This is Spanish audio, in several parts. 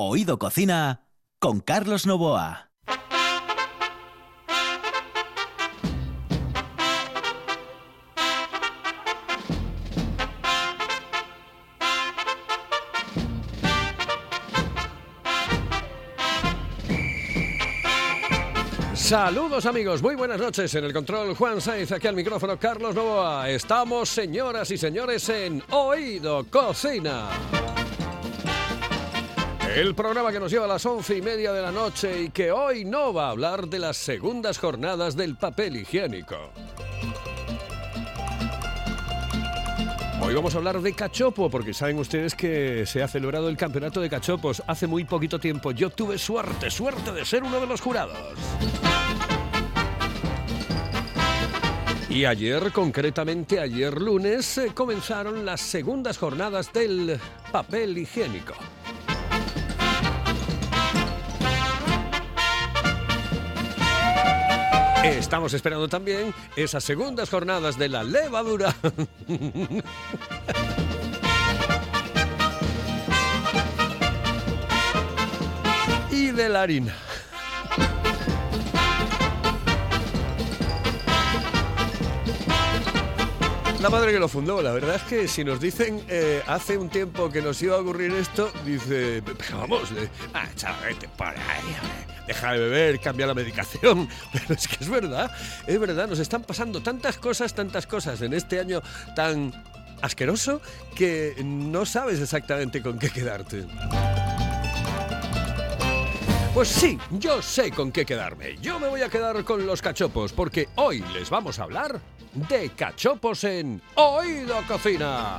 Oído Cocina con Carlos Novoa. Saludos amigos, muy buenas noches. En el control Juan Saiz, aquí al micrófono Carlos Novoa. Estamos, señoras y señores, en Oído Cocina. El programa que nos lleva a las once y media de la noche y que hoy no va a hablar de las segundas jornadas del papel higiénico. Hoy vamos a hablar de cachopo, porque saben ustedes que se ha celebrado el campeonato de cachopos hace muy poquito tiempo. Yo tuve suerte, suerte de ser uno de los jurados. Y ayer, concretamente ayer lunes, comenzaron las segundas jornadas del papel higiénico. Estamos esperando también esas segundas jornadas de la levadura. y de la harina. La madre que lo fundó, la verdad es que si nos dicen eh, hace un tiempo que nos iba a ocurrir esto, dice, pero vamos, eh, ah, ahí, deja de beber, cambia la medicación. Pero es que es verdad, es verdad, nos están pasando tantas cosas, tantas cosas en este año tan asqueroso que no sabes exactamente con qué quedarte. Pues sí, yo sé con qué quedarme. Yo me voy a quedar con los cachopos porque hoy les vamos a hablar de cachopos en Oído Cocina.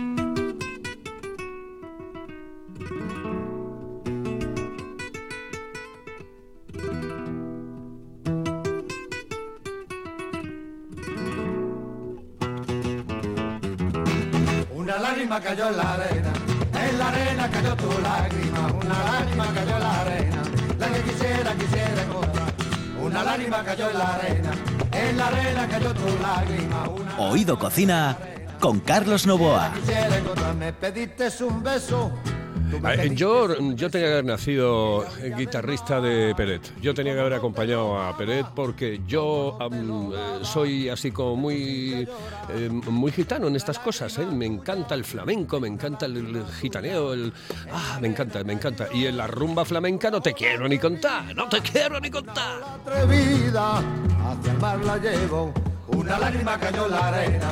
En la arena, en la arena cayó tu lágrima, una Oído Cocina con Carlos Novoa. pediste un beso. Eh, pediste Yo, yo tenía que haber nacido eh, guitarrista de Peret. Yo tenía que haber acompañado a Peret porque yo eh, soy así como muy, eh, muy gitano en estas cosas. ¿eh? Me encanta el flamenco, me encanta el, el gitaneo, el, ah, me encanta, me encanta. Y en la rumba flamenca no te quiero ni contar, no te quiero ni contar. atrevida, hacia el mar la llevo. Una lágrima cayó en la arena,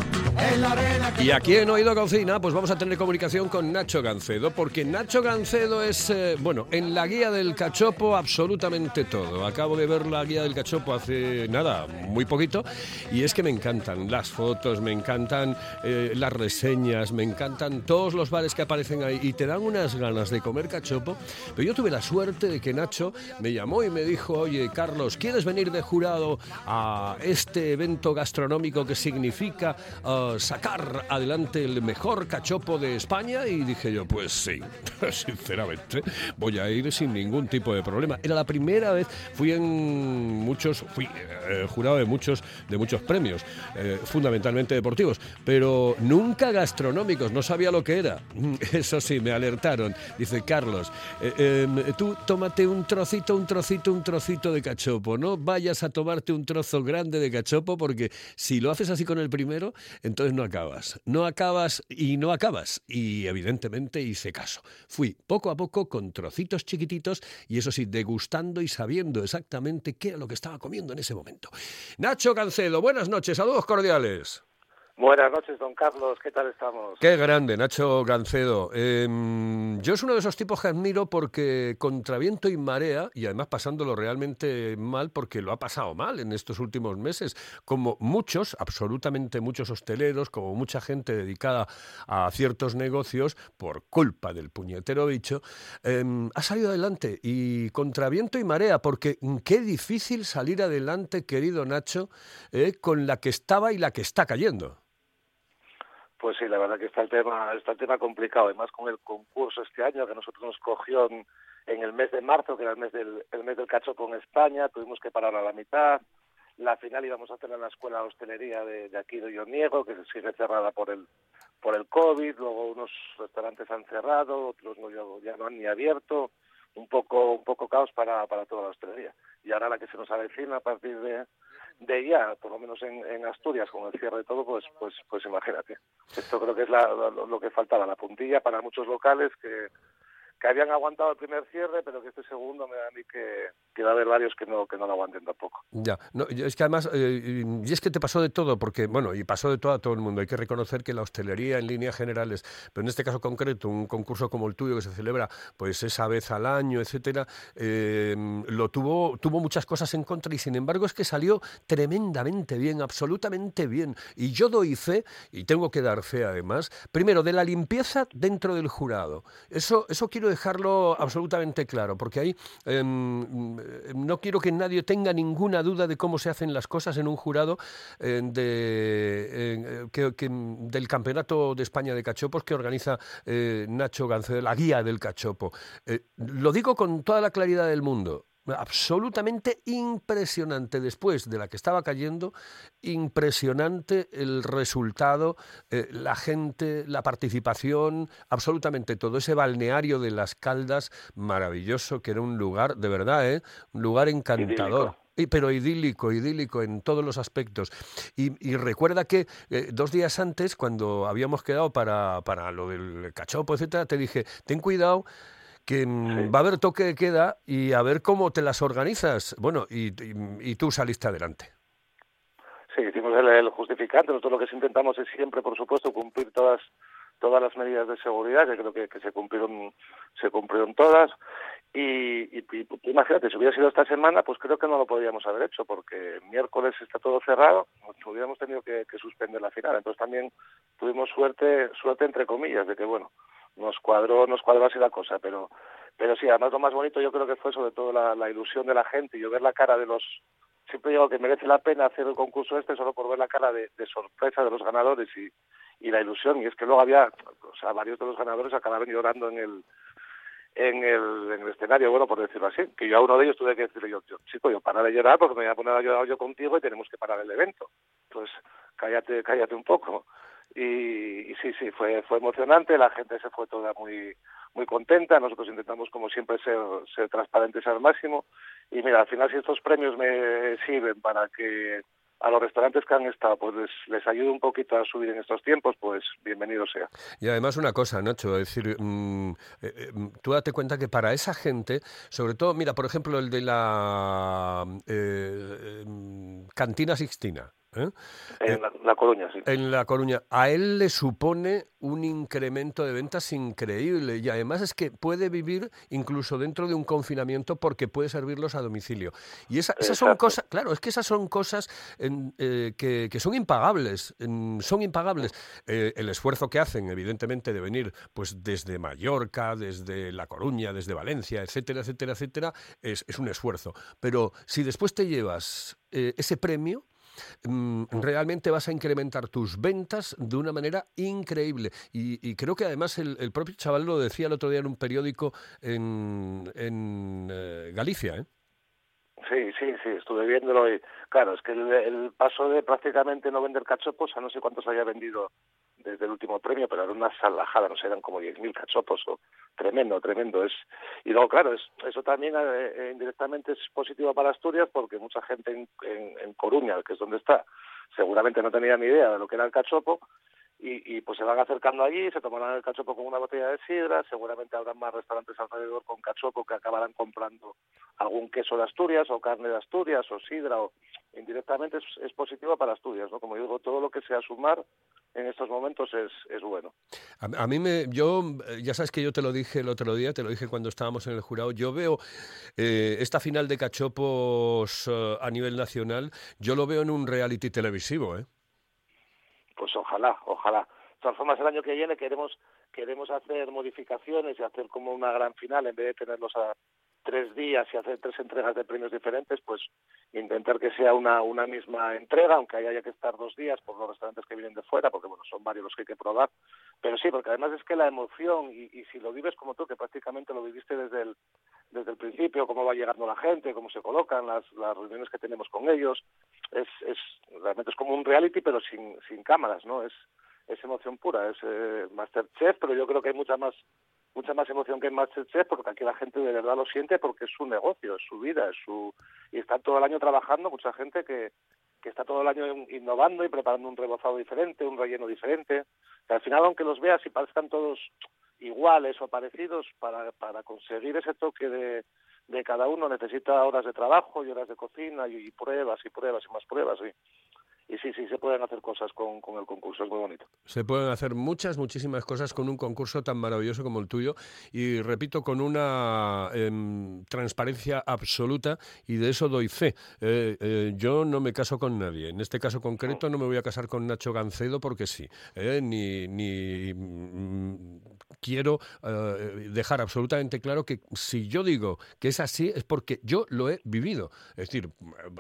en la arena Y aquí en Oído Cocina, pues vamos a tener comunicación con Nacho Gancedo, porque Nacho Gancedo es, eh, bueno, en la guía del cachopo absolutamente todo. Acabo de ver la guía del cachopo hace nada, muy poquito, y es que me encantan las fotos, me encantan eh, las reseñas, me encantan todos los bares que aparecen ahí, y te dan unas ganas de comer cachopo. Pero yo tuve la suerte de que Nacho me llamó y me dijo, oye, Carlos, ¿quieres venir de jurado a este evento gastronómico que significa eh, sacar adelante el mejor cachopo de España? Y dije yo, pues sí, sinceramente, voy a ir sin ningún tipo de problema. Era la primera vez, fui en muchos, fui eh, jurado de muchos, de muchos premios, eh, fundamentalmente deportivos, pero nunca gastronómicos, no sabía lo que era. Eso sí, me alertaron. Dice, Carlos, eh, em, tú tómate un trocito, un trocito, un trocito de cachopo, no vayas a tomarte un trozo grande de cachopo porque Si lo haces así con el primero, entonces no acabas. No acabas y no acabas. Y evidentemente hice caso. Fui poco a poco con trocitos chiquititos y eso sí, degustando y sabiendo exactamente qué era lo que estaba comiendo en ese momento. Nacho Cancedo, buenas noches, saludos cordiales. Buenas noches, don Carlos. ¿Qué tal estamos? Qué grande, Nacho Gancedo. Em, yo es uno de esos tipos que admiro porque contra viento y marea, y además pasándolo realmente mal porque lo ha pasado mal en estos últimos meses, como muchos, absolutamente muchos hosteleros, como mucha gente dedicada a ciertos negocios, por culpa del puñetero bicho, em, ha salido adelante y contra viento y marea, porque qué difícil salir adelante, querido Nacho, eh, con la que estaba y la que está cayendo. Pues sí, la verdad que está el tema, está el tema complicado, además con el concurso este año que nosotros nos cogió en, el mes de marzo, que era el mes del el mes del cacho con España, tuvimos que parar a la mitad. La final íbamos a hacer en la escuela de hostelería de, aquí de Ioniego, que sigue cerrada por el por el COVID, luego unos restaurantes han cerrado, otros no, ya no han ni abierto, un poco un poco caos para, para toda la hostelería. Y ahora la que se nos avecina a partir de, de ya, por lo menos en, en, Asturias, con el cierre de todo, pues, pues, pues imagínate. Esto creo que es la, lo, lo, que faltaba, la puntilla para muchos locales que, que habían aguantado el primer cierre, pero que este segundo me da a mí que, que va a haber varios que no, que no lo aguanten tampoco. Ya, no, es que además, eh, y es que te pasó de todo, porque, bueno, y pasó de todo a todo el mundo. Hay que reconocer que la hostelería en líneas generales, pero en este caso concreto, un concurso como el tuyo que se celebra pues esa vez al año, etcétera, eh, lo tuvo, tuvo muchas cosas en contra y sin embargo es que salió tremendamente bien, absolutamente bien. Y yo doy fe, y tengo que dar fe además, primero de la limpieza dentro del jurado. Eso, eso quiero dejarlo absolutamente claro, porque ahí em, no quiero que nadie tenga ninguna duda de cómo se hacen las cosas en un jurado eh, de, que, del Campeonato de España de Cachopos que organiza eh, Nacho Gancedo, la guía del cachopo. Eh, lo digo con toda la claridad del mundo absolutamente impresionante después de la que estaba cayendo, impresionante el resultado, eh, la gente, la participación, absolutamente todo. Ese balneario de las Caldas, maravilloso, que era un lugar, de verdad, ¿eh? un lugar encantador. Pero idílico, idílico en todos los aspectos. Y, recuerda que eh, dos días antes, cuando habíamos quedado para, para lo del cachopo, etcétera, te dije, ten cuidado que va a haber toque de queda y a ver cómo te las organizas. Bueno, y, y, tú saliste adelante. Sí, hicimos el, justificante. Nosotros lo que intentamos es siempre, por supuesto, cumplir todas todas las medidas de seguridad, que creo que, que se cumplieron se cumplieron todas. Y, y, imagínate, si hubiera sido esta semana, pues creo que no lo podríamos haber hecho, porque miércoles está todo cerrado, hubiéramos tenido que, que suspender la final. Entonces también tuvimos suerte, suerte entre comillas, de que bueno, nos cuadró, nos cuadró así la cosa, pero, pero sí, además lo más bonito yo creo que fue sobre todo la, la ilusión de la gente yo ver la cara de los, siempre digo que merece la pena hacer el concurso este solo por ver la cara de, sorpresa de los ganadores y, y la ilusión, y es que luego había, o sea, varios de los ganadores acabaron llorando en el, en el, en el escenario, bueno, por decirlo así, que yo a uno de ellos tuve que decirle yo, yo chico, yo para de llorar porque me voy a poner a llorar yo contigo y tenemos que parar el evento. Entonces, cállate, cállate un poco y, sí, sí, fue, fue emocionante, la gente se fue toda muy, muy contenta, nosotros intentamos como siempre ser, ser transparentes al máximo y mira, al final si estos premios me sirven para que a los restaurantes que han estado, pues les, les ayude un poquito a subir en estos tiempos, pues bienvenido sea. Y además una cosa, Nacho, es decir, mm, eh, eh, tú date cuenta que para esa gente, sobre todo, mira, por ejemplo, el de la eh, mm, Cantina Sixtina, ¿Eh? En la, Coruña, sí. En La Coruña. A él le supone un incremento de ventas increíble y además es que puede vivir incluso dentro de un confinamiento porque puede servirlos a domicilio. Y esas son cosas, claro, es que esas son cosas eh, que, son impagables, son impagables. Eh, el esfuerzo que hacen, evidentemente, de venir pues desde Mallorca, desde La Coruña, desde Valencia, etcétera, etcétera, etcétera, es, es un esfuerzo. Pero si después te llevas ese premio, realmente vas a incrementar tus ventas de una manera increíble. Y, creo que además el, propio chaval lo decía el otro día en un periódico en, en eh, Galicia. ¿eh? Sí, sí, sí, estuve viéndolo y claro, es que el, paso de prácticamente no vender cachopos a no sé cuántos haya vendido desde el último premio, pero era una salvajada, no sé, eran como 10.000 cachopos, o tremendo, tremendo. es Y luego, claro, es, eso también eh, eh, indirectamente es positivo para Asturias porque mucha gente en, en, en Coruña, que es donde está, seguramente no tenía ni idea de lo que era el cachopo, y, y, pues se van acercando allí, se tomarán el cachopo con una botella de sidra, seguramente habrá más restaurantes alrededor con cachopo que acabarán comprando algún queso de Asturias o carne de Asturias o sidra o indirectamente es, es positivo para Asturias, ¿no? Como digo, todo lo que sea sumar en estos momentos es, es bueno. A, a, mí me, yo, ya sabes que yo te lo dije el otro día, te lo dije cuando estábamos en el jurado, yo veo eh, esta final de cachopos uh, a nivel nacional, yo lo veo en un reality televisivo, ¿eh? Pues ojalá, ojalá. De todas formas, el año que viene queremos queremos hacer modificaciones y hacer como una gran final, en vez de tenerlos a tres días y hacer tres entregas de premios diferentes, pues intentar que sea una, una misma entrega, aunque haya que estar dos días por los restaurantes que vienen de fuera, porque bueno, son varios los que hay que probar. Pero sí, porque además es que la emoción, y, y si lo vives como tú, que prácticamente lo viviste desde el, desde el principio, cómo va llegando la gente, cómo se colocan, las, las reuniones que tenemos con ellos, es, es realmente es como un reality, pero sin, sin cámaras, ¿no? Es, es emoción pura, es eh, Masterchef, pero yo creo que hay mucha más mucha más emoción que en Masterchef porque aquí la gente de verdad lo siente porque es su negocio, es su vida, es su y está todo el año trabajando mucha gente que, que está todo el año innovando y preparando un rebozado diferente, un relleno diferente. Que al final, aunque los veas y parezcan todos iguales o parecidos, para, para conseguir ese toque de, de cada uno necesita horas de trabajo y horas de cocina y, y pruebas y pruebas y más pruebas. Y, y sí, sí, se pueden hacer cosas con, con, el concurso, es muy bonito. Se pueden hacer muchas, muchísimas cosas con un concurso tan maravilloso como el tuyo y, repito, con una eh, transparencia absoluta y de eso doy fe. Eh, eh, yo no me caso con nadie, en este caso concreto no me voy a casar con Nacho Gancedo porque sí, eh, ni, ni mm, quiero dejar absolutamente claro que si yo digo que es así es porque yo lo he vivido. Es decir,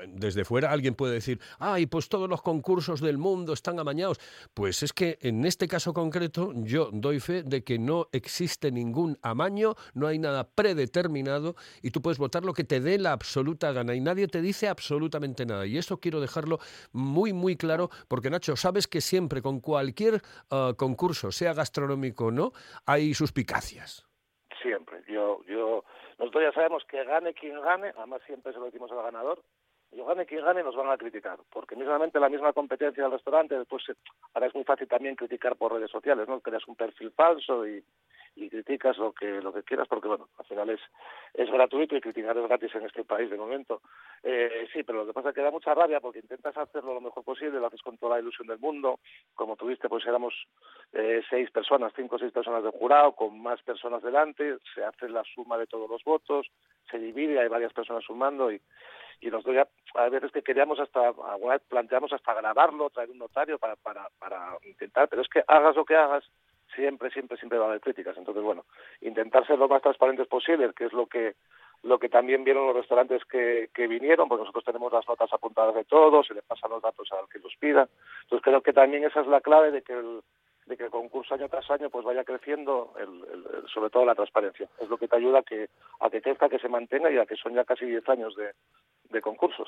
desde fuera alguien puede decir, ay, pues todos los concursos del mundo están amañados. Pues es que en este caso concreto yo doy fe de que no existe ningún amaño, no hay nada predeterminado y tú puedes votar lo que te dé la absoluta gana y nadie te dice absolutamente nada. Y eso quiero dejarlo muy, muy claro porque Nacho, sabes que siempre con cualquier uh, concurso, sea gastronómico o no, hay suspicacias. Siempre. Yo, yo, nosotros ya sabemos que gane quien gane, además siempre se lo decimos al ganador, yo gane quien gane nos van a criticar, porque mismamente la misma competencia del restaurante, después ahora es muy fácil también criticar por redes sociales, ¿no? Creas un perfil falso y, y criticas lo que lo que quieras, porque bueno, al final es es gratuito y criticar es gratis en este país de momento. Eh, sí, pero lo que pasa es que da mucha rabia porque intentas hacerlo lo mejor posible, lo haces con toda la ilusión del mundo, como tuviste, pues éramos eh, seis personas, cinco o seis personas del jurado, con más personas delante, se hace la suma de todos los votos, se divide, hay varias personas sumando y y nosotros ya a veces que queríamos hasta alguna vez planteamos hasta grabarlo traer un notario para para para intentar pero es que hagas lo que hagas siempre siempre siempre va a haber críticas entonces bueno intentar ser lo más transparentes posible que es lo que lo que también vieron los restaurantes que, que vinieron, porque nosotros tenemos las notas apuntadas de todos, se les pasan los datos al que los pida. Entonces creo que también esa es la clave de que el, de que el concurso año tras año pues vaya creciendo, el, el, sobre todo la transparencia. Es lo que te ayuda a que, a que crezca, que se mantenga y a que son ya casi 10 años de, de concursos.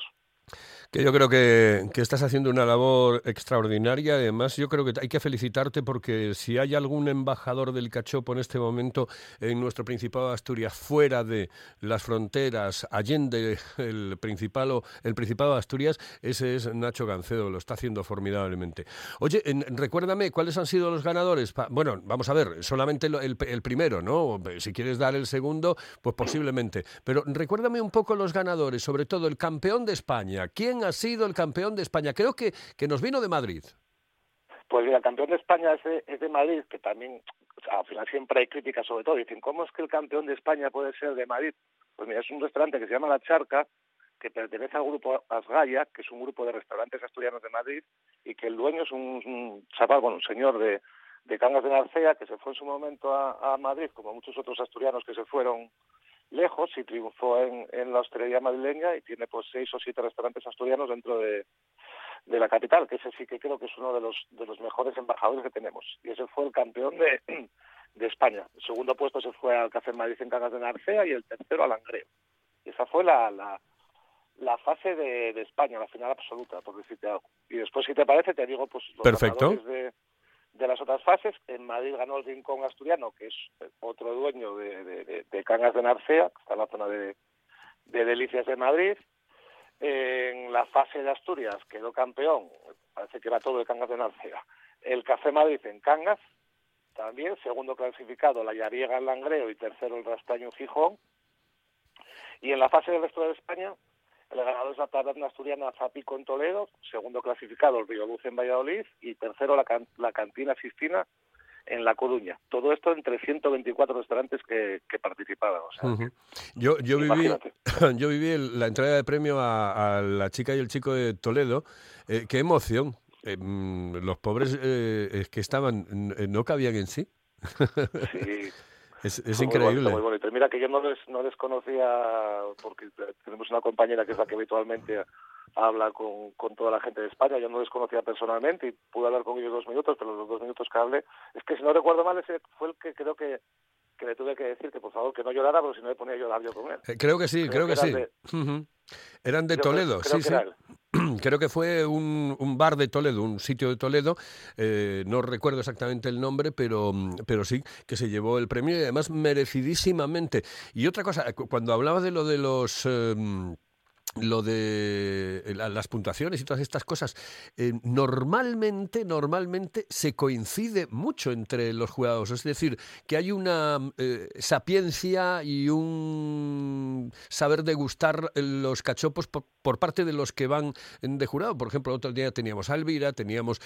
Que yo creo que, que, estás haciendo una labor extraordinaria. Además, yo creo que hay que felicitarte porque si hay algún embajador del cachopo en este momento en nuestro Principado de Asturias, fuera de las fronteras, allende el Principado, el Principado de Asturias, ese es Nacho Gancedo, lo está haciendo formidablemente. Oye, en, recuérdame, ¿cuáles han sido los ganadores? Pa, bueno, vamos a ver, solamente el, primero, ¿no? Si quieres dar el segundo, pues posiblemente. Pero recuérdame un poco los ganadores, sobre todo el campeón de España. ¿Quién ha sido el campeón de España? Creo que, que nos vino de Madrid. Pues mira, el campeón de España es de, Madrid, que también, o al final siempre hay críticas sobre todo. Dicen, ¿cómo es que el campeón de España puede ser de Madrid? Pues mira, es un restaurante que se llama La Charca, que pertenece al grupo Asgaya, que es un grupo de restaurantes asturianos de Madrid, y que el dueño es un, un chaval, bueno, un señor de, de Cangas de Narcea, que se fue en su momento a Madrid, como muchos otros asturianos que se fueron lejos y triunfó en, en la hostelería madrileña y tiene pues seis o siete restaurantes asturianos dentro de, de la capital, que ese sí que creo que es uno de los de los mejores embajadores que tenemos. Y ese fue el campeón de, de España. El segundo puesto se fue al Café Madrid en Cangas de Narcea y el tercero al Langreo. Y esa fue la, la, la fase de, de España, la final absoluta, por decirte algo. Y después, si te parece, te digo pues los Perfecto. de, de las otras fases. En Madrid ganó el Rincón Asturiano, que es otro dueño de, de, de- Cangas de Narcea, que está en la zona de, de Delicias de Madrid. En la fase de Asturias quedó campeón, parece que era todo de Cangas de Narcea, el Café Madrid en Cangas, también, segundo clasificado la Yariega en Langreo y tercero el Rastaño en Gijón. Y en la fase del resto de España, el ganador es la taberna asturiana Zapico en Toledo, segundo clasificado el Río Luz en Valladolid y tercero la, can- la Cantina Sistina en La Coruña. Todo esto entre 124 restaurantes que, que participaban. O sea. Yo, yo viví, yo viví la entrega de premio a, a la chica y el chico de Toledo. Eh, qué emoción. Eh, mm, los pobres eh, que estaban, n- no cabían en sí. sí, Es, es muy increíble. bonito, muy bonito. Y Mira que yo no les, no les conocía, porque tenemos una compañera que es la que habitualmente habla con, con toda la gente de España, yo no les conocía personalmente y pude hablar con ellos dos minutos, pero los dos minutos que hablé, es que si no recuerdo mal, ese fue el que creo que, que le tuve que decir que por favor que no llorara, porque si no me ponía a llorar yo con él. Eh, creo que sí, creo, Creo que, que sí. eran de creo- Toledo, creo sí, sí. Creo que fue un, un bar de Toledo, un sitio de Toledo, eh, no recuerdo exactamente el nombre, pero, mm, pero sí que se llevó el premio y además merecidísimamente. Y otra cosa, cu- cuando hablaba de lo de los... eh, lo de la- las puntuaciones y todas estas cosas, eh, normalmente, normalmente se coincide mucho entre los jurados. Es decir, que hay una eh, sapiencia y un saber degustar los cachopos por, por parte de los que van de jurado. Por ejemplo, otro día teníamos a Elvira, teníamos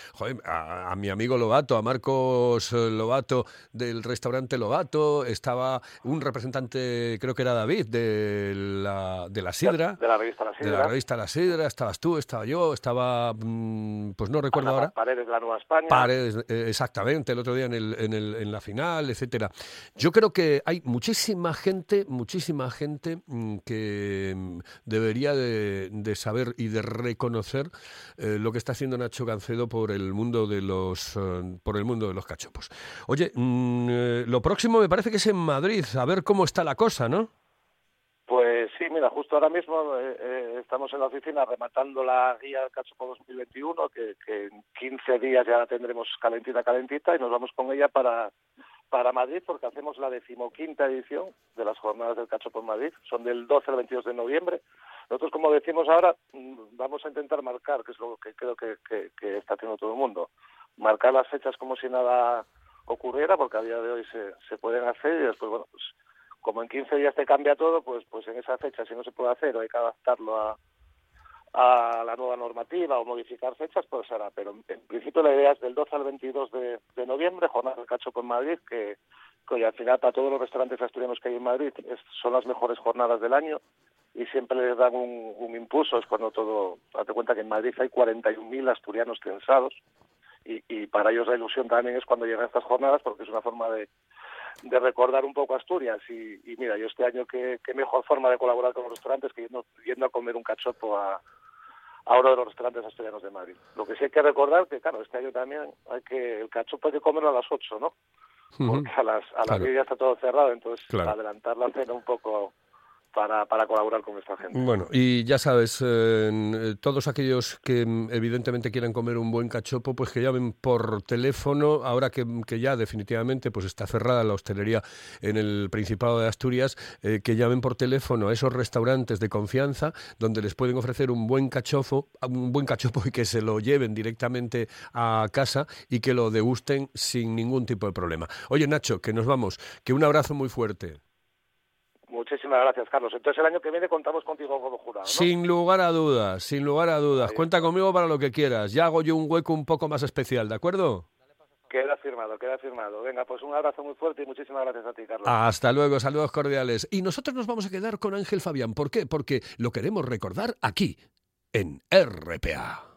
a, a mi amigo Lobato, a Marcos eh, Lobato del restaurante Lobato, estaba un representante, creo que era David, de la, de la Sidra. De la revista La De la revista La Sidra, estabas tú, estaba yo, estaba, mm, pues no recuerdo Ana ahora. Paredes de la Nueva España. Paredes, eh, exactamente, el otro día en, el, en, el- en la final, etcétera. Yo creo que hay muchísima gente, muchísima gente mm, que mm, debería de, de saber y de reconocer eh, lo que está haciendo Nacho Gancedo por el mundo de los eh, por el mundo de los cachopos. Oye, lo próximo me parece que es en Madrid, a ver cómo está la cosa, ¿no? Mira, justo ahora mismo eh, eh, estamos en la oficina rematando la guía del Cachopo 2021, que, que en 15 días ya la tendremos calentita, calentita, y nos vamos con ella para, para Madrid, porque hacemos la decimoquinta edición de las jornadas del Cachopo en Madrid. Son del 12 al 22 de noviembre. Nosotros, como decimos ahora, mm, vamos a intentar marcar, que es lo que creo que, que- que está haciendo todo el mundo, marcar las fechas como si nada ocurriera, porque a día de hoy se, se pueden hacer y después, bueno, pues como en 15 días te cambia todo, pues pues en esa fecha si no se puede hacer o hay que adaptarlo a, la nueva normativa o modificar fechas, pues hará. Pero en, principio la idea es del 12 al 22 de, noviembre, jornada del cachopo en Madrid, que, que al final para todos los restaurantes asturianos que hay en Madrid son las mejores jornadas del año y siempre les dan un, un impulso. Es cuando todo, date cuenta que en Madrid hay 41.000 asturianos censados y, y para ellos la ilusión también es cuando llegan estas jornadas porque es una forma de, de recordar un poco Asturias y, y mira, yo este año qué, qué mejor forma de colaborar con los restaurantes que yendo, yendo a comer un cachopo a, a uno de los restaurantes asturianos de Madrid. Lo que sí hay que recordar que, claro, este año también hay que el cachopo hay que comerlo a las 8, ¿no? Porque a las, a las Claro. 10 ya está todo cerrado, entonces Claro. adelantar la cena un poco para, colaborar con esta gente. Bueno, y ya sabes, eh, eh, todos aquellos que mm, evidentemente quieran comer un buen cachopo, pues que llamen por teléfono, ahora que, que ya definitivamente pues está cerrada la hostelería en el Principado de Asturias, eh, que llamen por teléfono a esos restaurantes de confianza donde les pueden ofrecer un buen cachopo, un buen cachopo y que se lo lleven directamente a casa y que lo degusten sin ningún tipo de problema. Oye, Nacho, que nos vamos, que un abrazo muy fuerte. Muchísimas gracias, Carlos. Entonces el año que viene contamos contigo como jurado, ¿no? Sin lugar a dudas, sin lugar a dudas. Cuenta conmigo para lo que quieras. Ya hago yo un hueco un poco más especial, ¿de acuerdo? Queda firmado, queda firmado. Venga, pues un abrazo muy fuerte y muchísimas gracias a ti, Carlos. Hasta luego, saludos cordiales. Y nosotros nos vamos a quedar con Ángel Fabián. ¿Por qué? Porque lo queremos recordar aquí, en RPA.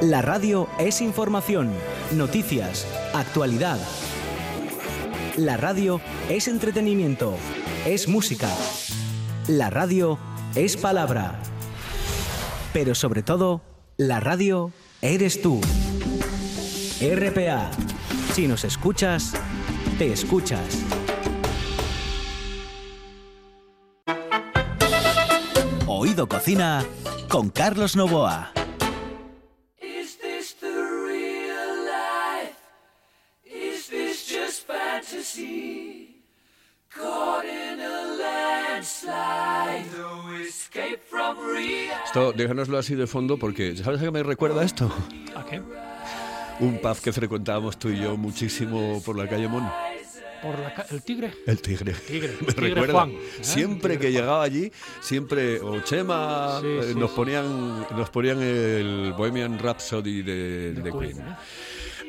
La radio es información, noticias, actualidad. La radio es entretenimiento, es música. La radio es palabra. Pero sobre todo, la radio eres tú. RPA. Si nos escuchas, te escuchas. Oído Cocina con Carlos Novoa. Esto, déjanoslo así de fondo porque, ¿sabes a qué me recuerda esto? ¿A qué? Un pub que frecuentábamos tú y yo muchísimo por la calle Mon. Por la ca- el tigre. El tigre. Tigre, Me Tigre recuerda. Juan, ¿eh? Siempre que llegaba allí, siempre, o Chema, Sí, eh, sí, nos, sí. ponían, nos ponían el Bohemian Rhapsody de, de Queen, Queen. ¿eh?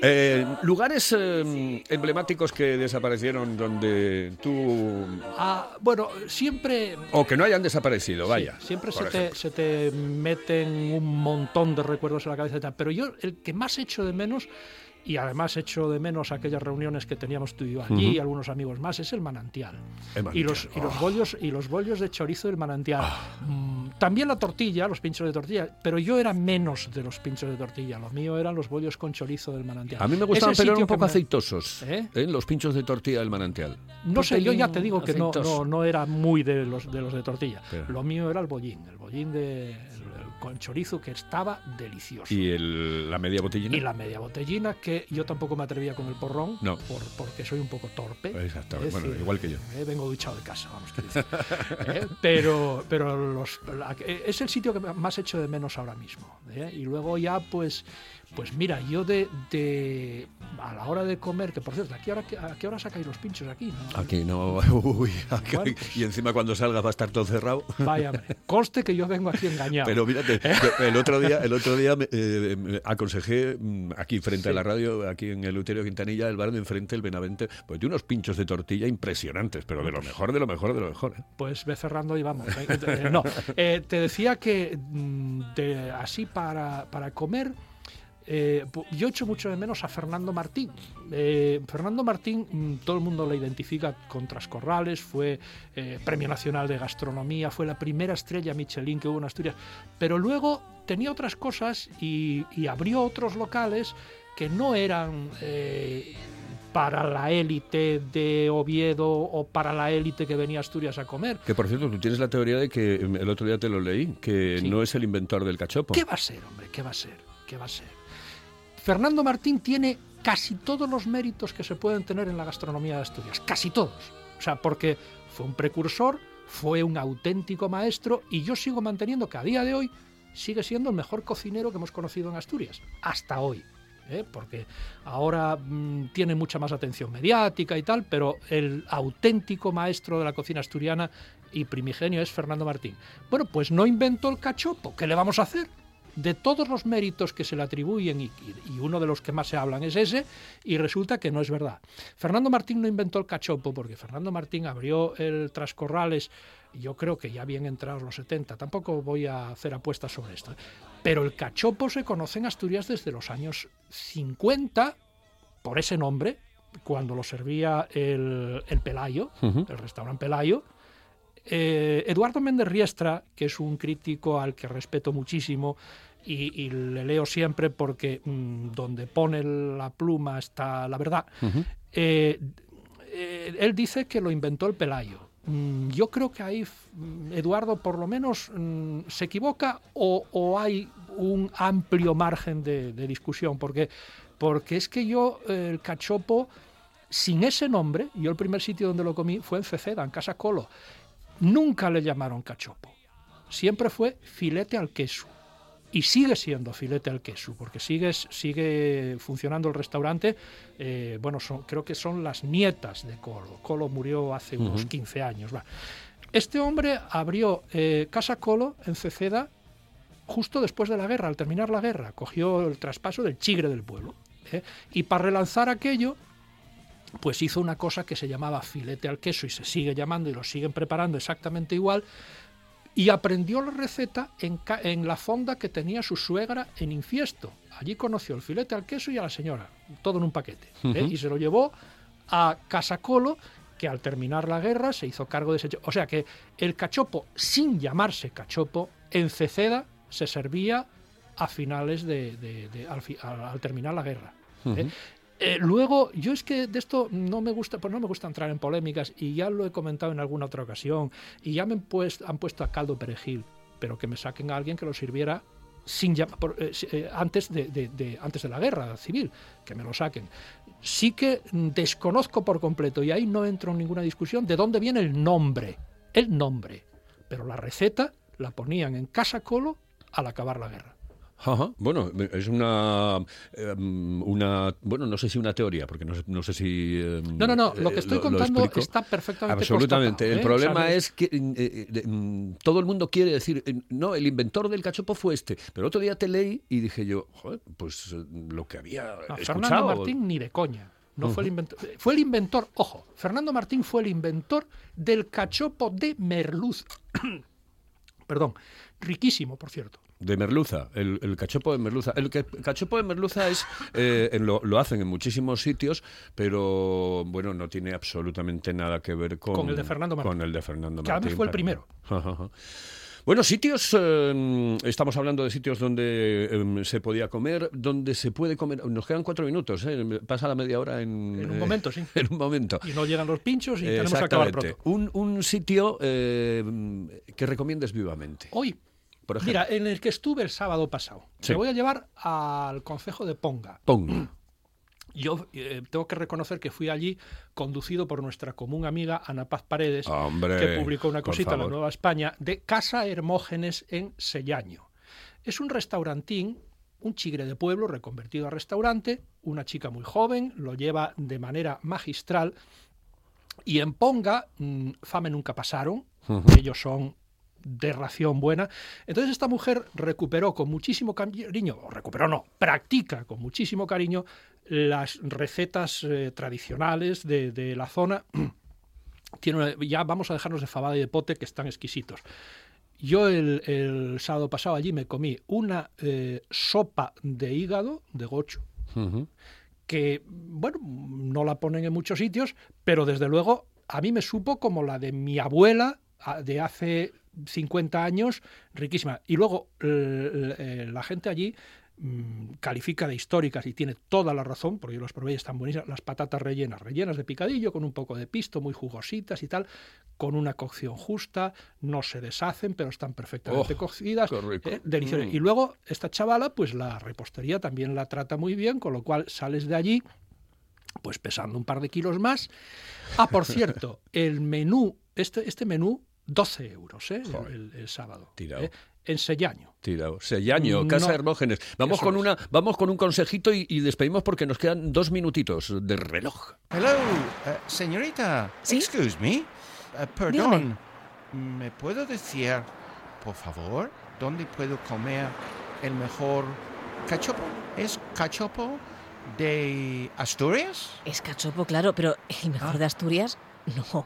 Eh, lugares eh, emblemáticos que desaparecieron donde tú... Ah, bueno, siempre O que no hayan desaparecido, vaya. Sí, siempre se te, se te meten un montón de recuerdos en la cabeza. Pero yo, el que más echo de menos, y además echo de menos aquellas reuniones que teníamos tú y yo allí, y algunos amigos más, es el manantial. El Y los, manantial, y los oh. bollos y los bollos de chorizo del manantial. Mm, también la tortilla, los pinchos de tortilla, pero yo era menos de los pinchos de tortilla. Lo mío eran los bollos con chorizo del manantial. A mí me gustaban, pero eran un poco me- aceitosos. ¿Eh? ¿eh? Los pinchos de tortilla del manantial. No sé, yo ya te digo que no, no, no era muy de los de los de tortilla. Pero- Lo mío era el bollín, el bollín de, con chorizo que estaba delicioso. ¿Y el- la media botellina? Y la media botellina, que yo tampoco me atrevía con el porrón, No. por- porque soy un poco torpe. Exacto, Es bueno, decir, igual que yo. eh, vengo duchado de casa, vamos que decir. Eh, pero pero los, la- es el sitio que más echo de menos ahora mismo. ¿eh? Y luego ya, pues, pues mira, yo de, de a la hora de comer, que por cierto, ¿a qué hora, a qué hora sacáis los pinchos aquí? ¿no? Aquí no. Uy, aquí- Bueno, pues- y encima cuando salga va a estar todo cerrado. Vaya, hombre, conste que yo vengo aquí engañado. Pero mírate, el otro día, el otro día me, eh, me aconsejé mm, aquí frente a la radio, aquí en el Uterio Quintanilla, el bar de enfrente, el Benavente, pues de unos pinchos de tortilla impresionantes, pero de lo mejor, de lo mejor, de lo mejor. ¿eh? Pues ve cerrando y vamos. Eh, no, te decía que mm, de- así para, para comer, eh, yo echo mucho de menos a Fernando Martín. Eh, Fernando Martín, mm, todo el mundo le identifica con Trascorrales, fue eh, Premio Nacional de Gastronomía, fue la primera estrella Michelin que hubo en Asturias, pero luego tenía otras cosas y, y abrió otros locales que no eran para la élite de Oviedo o para la élite que venía a Asturias a comer. Que por cierto, tú tienes la teoría de que el otro día te lo leí, que Sí. no es el inventor del cachopo. ¿Qué va a ser, hombre? ¿Qué va a ser? ¿Qué va a ser? Fernando Martín tiene casi todos los méritos que se pueden tener en la gastronomía de Asturias, casi todos. O sea, porque fue un precursor, fue un auténtico maestro y yo sigo manteniendo que a día de hoy sigue siendo el mejor cocinero que hemos conocido en Asturias, hasta hoy. ¿eh? Porque ahora mm, tiene mucha más atención mediática y tal, pero el auténtico maestro de la cocina asturiana y primigenio es Fernando Martín. Bueno, pues no inventó el cachopo, ¿qué le vamos a hacer? De todos los méritos que se le atribuyen, y, uno de los que más se hablan es ese, y resulta que no es verdad. Fernando Martín no inventó el cachopo, porque Fernando Martín abrió el Trascorrales, yo creo que ya bien entrados los 70, tampoco voy a hacer apuestas sobre esto, pero el cachopo se conoce en Asturias desde los años 50, por ese nombre, cuando lo servía el, el Pelayo, el restaurante Pelayo, eh, Eduardo Méndez Riestra, que es un crítico al que respeto muchísimo y, y le leo siempre porque mm, donde pone la pluma está la verdad, eh, eh, él dice que lo inventó el Pelayo. Mm, Yo creo que ahí mm, Eduardo por lo menos mm, se equivoca o, o hay un amplio margen de, de discusión, porque, porque es que yo eh, el cachopo, sin ese nombre, yo el primer sitio donde lo comí fue en Ceceda, en Casa Colo. Nunca le llamaron cachopo. Siempre fue filete al queso. Y sigue siendo filete al queso, porque sigue, sigue funcionando el restaurante. eh, bueno, son, creo que son las nietas de Colo. Colo murió hace unos Ujú. 15 años. va. Este hombre abrió eh, Casa Colo en Ceceda justo después de la guerra, al terminar la guerra. Cogió el traspaso del chigre del pueblo. ¿eh? Y para relanzar aquello, pues hizo una cosa que se llamaba filete al queso y se sigue llamando y lo siguen preparando exactamente igual. y aprendió la receta en, en la fonda que tenía su suegra en Infiesto. Allí conoció el filete al queso y a la señora, todo en un paquete. ¿eh? Y se lo llevó a Casacolo, que al terminar la guerra se hizo cargo de ese... O sea que el cachopo, sin llamarse cachopo, en Ceceda se servía a finales de... de- de- al, fi- al- al terminar la guerra. ¿eh? Eh, luego, yo es que de esto no me gusta, pues no me gusta entrar en polémicas y ya lo he comentado en alguna otra ocasión y ya me han puesto, han puesto a caldo perejil, pero que me saquen a alguien que lo sirviera sin por- eh, eh, antes de, de- antes de la guerra civil, que me lo saquen. Sí que desconozco por completo y ahí no entro en ninguna discusión de dónde viene el nombre, el nombre, pero la receta la ponían en Casa Colo al acabar la guerra. Ajá. Bueno, es una, em, una, bueno, no sé si una teoría, porque no sé, no sé si... em, No, no, no, lo que eh, estoy lo contando está perfectamente Absolutamente. constatado, El ¿eh? problema O sea, no es que eh, eh, de- todo el mundo quiere decir, no, el inventor del cachopo fue este. Pero otro día te leí y dije yo, joder, pues lo que había No, escuchado. Fernando Martín ni de coña. No fue el inventor. Fue el inventor, ojo, Fernando Martín fue el inventor del cachopo de merluza. Perdón, riquísimo, por cierto. De merluza, el, el cachopo de merluza. El que- cachopo de merluza es, eh, en lo, lo hacen en muchísimos sitios, pero bueno, no tiene absolutamente nada que ver con, Con el de Fernando Martín. Con el de Fernando Que además fue el primero. Bueno, sitios, eh, estamos hablando de sitios donde eh, se podía comer, donde se puede comer. Nos quedan cuatro minutos, ¿eh? pasa la media hora en, En un eh, momento, sí. En un momento. Y no llegan los pinchos y tenemos que acabar pronto. Un, un sitio eh, que recomiendes vivamente. Hoy, Por ejemplo, mira, en el que estuve el sábado pasado, Sí. me voy a llevar al concejo de Ponga. Ponga. Yo eh, tengo que reconocer que fui allí conducido por nuestra común amiga Ana Paz Paredes, Hombre, que publicó una cosita en la. Nueva España de Casa Hermógenes en Sellaño. Es un restaurantín, un chigre de pueblo reconvertido a restaurante, una chica muy joven, lo lleva de manera magistral y en Ponga, mm, fame nunca pasaron, ellos son de ración buena. Entonces esta mujer recuperó con muchísimo cariño, o recuperó no, practica con muchísimo cariño las recetas eh, tradicionales de, de la zona. Tiene una- ya vamos a dejarnos de fabada y de pote que están exquisitos. Yo el, el sábado pasado allí me comí una eh, sopa de hígado de gocho, que, bueno, no la ponen en muchos sitios, pero desde luego a mí me supo como la de mi abuela a- de hace 50 años, riquísima. Y luego eh, la gente allí mm, califica de históricas y tiene toda la razón, porque yo las probé y están buenísimas, las patatas rellenas, rellenas de picadillo, con un poco de pisto, muy jugositas y tal, con una cocción justa, no se deshacen, pero están perfectamente Oh, cocidas. eh, deliciosas. Mm. Y luego esta chavala, pues la repostería también la trata muy bien, con lo cual sales de allí pues pesando un par de kilos más. Ah, por cierto, el menú, este, este menú, 12 euros, ¿eh? el- Joder. el, el sábado. Tirado. ¿eh? En Sellaño. Tirado. Sellaño, Casa No. Hermógenes. Vamos con una, vamos con un consejito y, y despedimos porque nos quedan dos minutitos de reloj. Hello, eh, señorita. ¿Sí? Excuse me. Eh, perdón. ¿Me puedo decir, por favor, dónde puedo comer el mejor cachopo? ¿Es cachopo de Asturias? Es cachopo, claro, pero el mejor Ah. de Asturias, no.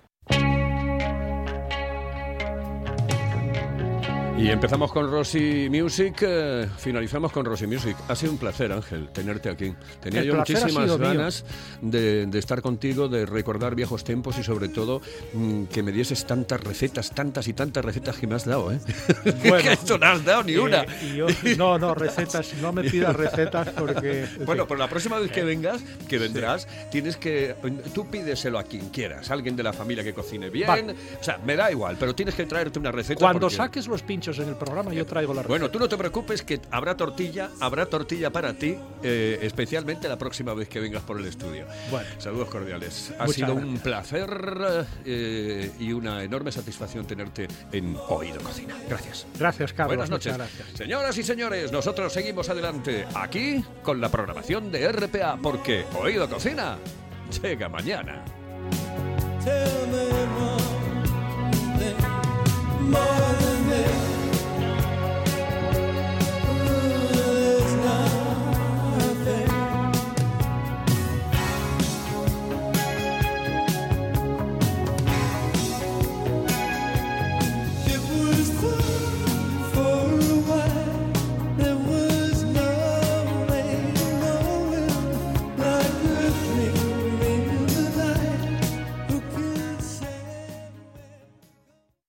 Y empezamos con Rosy Music, eh, finalizamos con Rosy Music. Ha sido un placer, Ángel, tenerte aquí. Tenía El yo muchísimas ganas de, de estar contigo, de recordar viejos tiempos y sobre todo mm, que me dieses tantas recetas, tantas y tantas recetas que me has dado, ¿eh? Bueno, que esto no has dado ni una. Eh, y yo- no, no, recetas, no me pidas recetas porque... en Bueno, pues la próxima vez que Eh, vengas, que vendrás, tienes que. Tú pídeselo a quien quieras, alguien de la familia que cocine bien. Vale. O sea, me da igual, pero tienes que traerte una receta. Cuando porque- saques los pinchos en el programa, yo traigo la receta. Bueno, tú no te preocupes que habrá tortilla, habrá tortilla para ti, eh, especialmente la próxima vez que vengas por el estudio. Bueno. Saludos cordiales. Ha sido un placer eh, y una enorme satisfacción tenerte en Oído Cocina. Gracias. Gracias, Carlos. Buenas noches. gracias. Señoras y señores, nosotros seguimos adelante aquí con la programación de RPA porque Oído Cocina llega mañana. Tell me, Mom, more than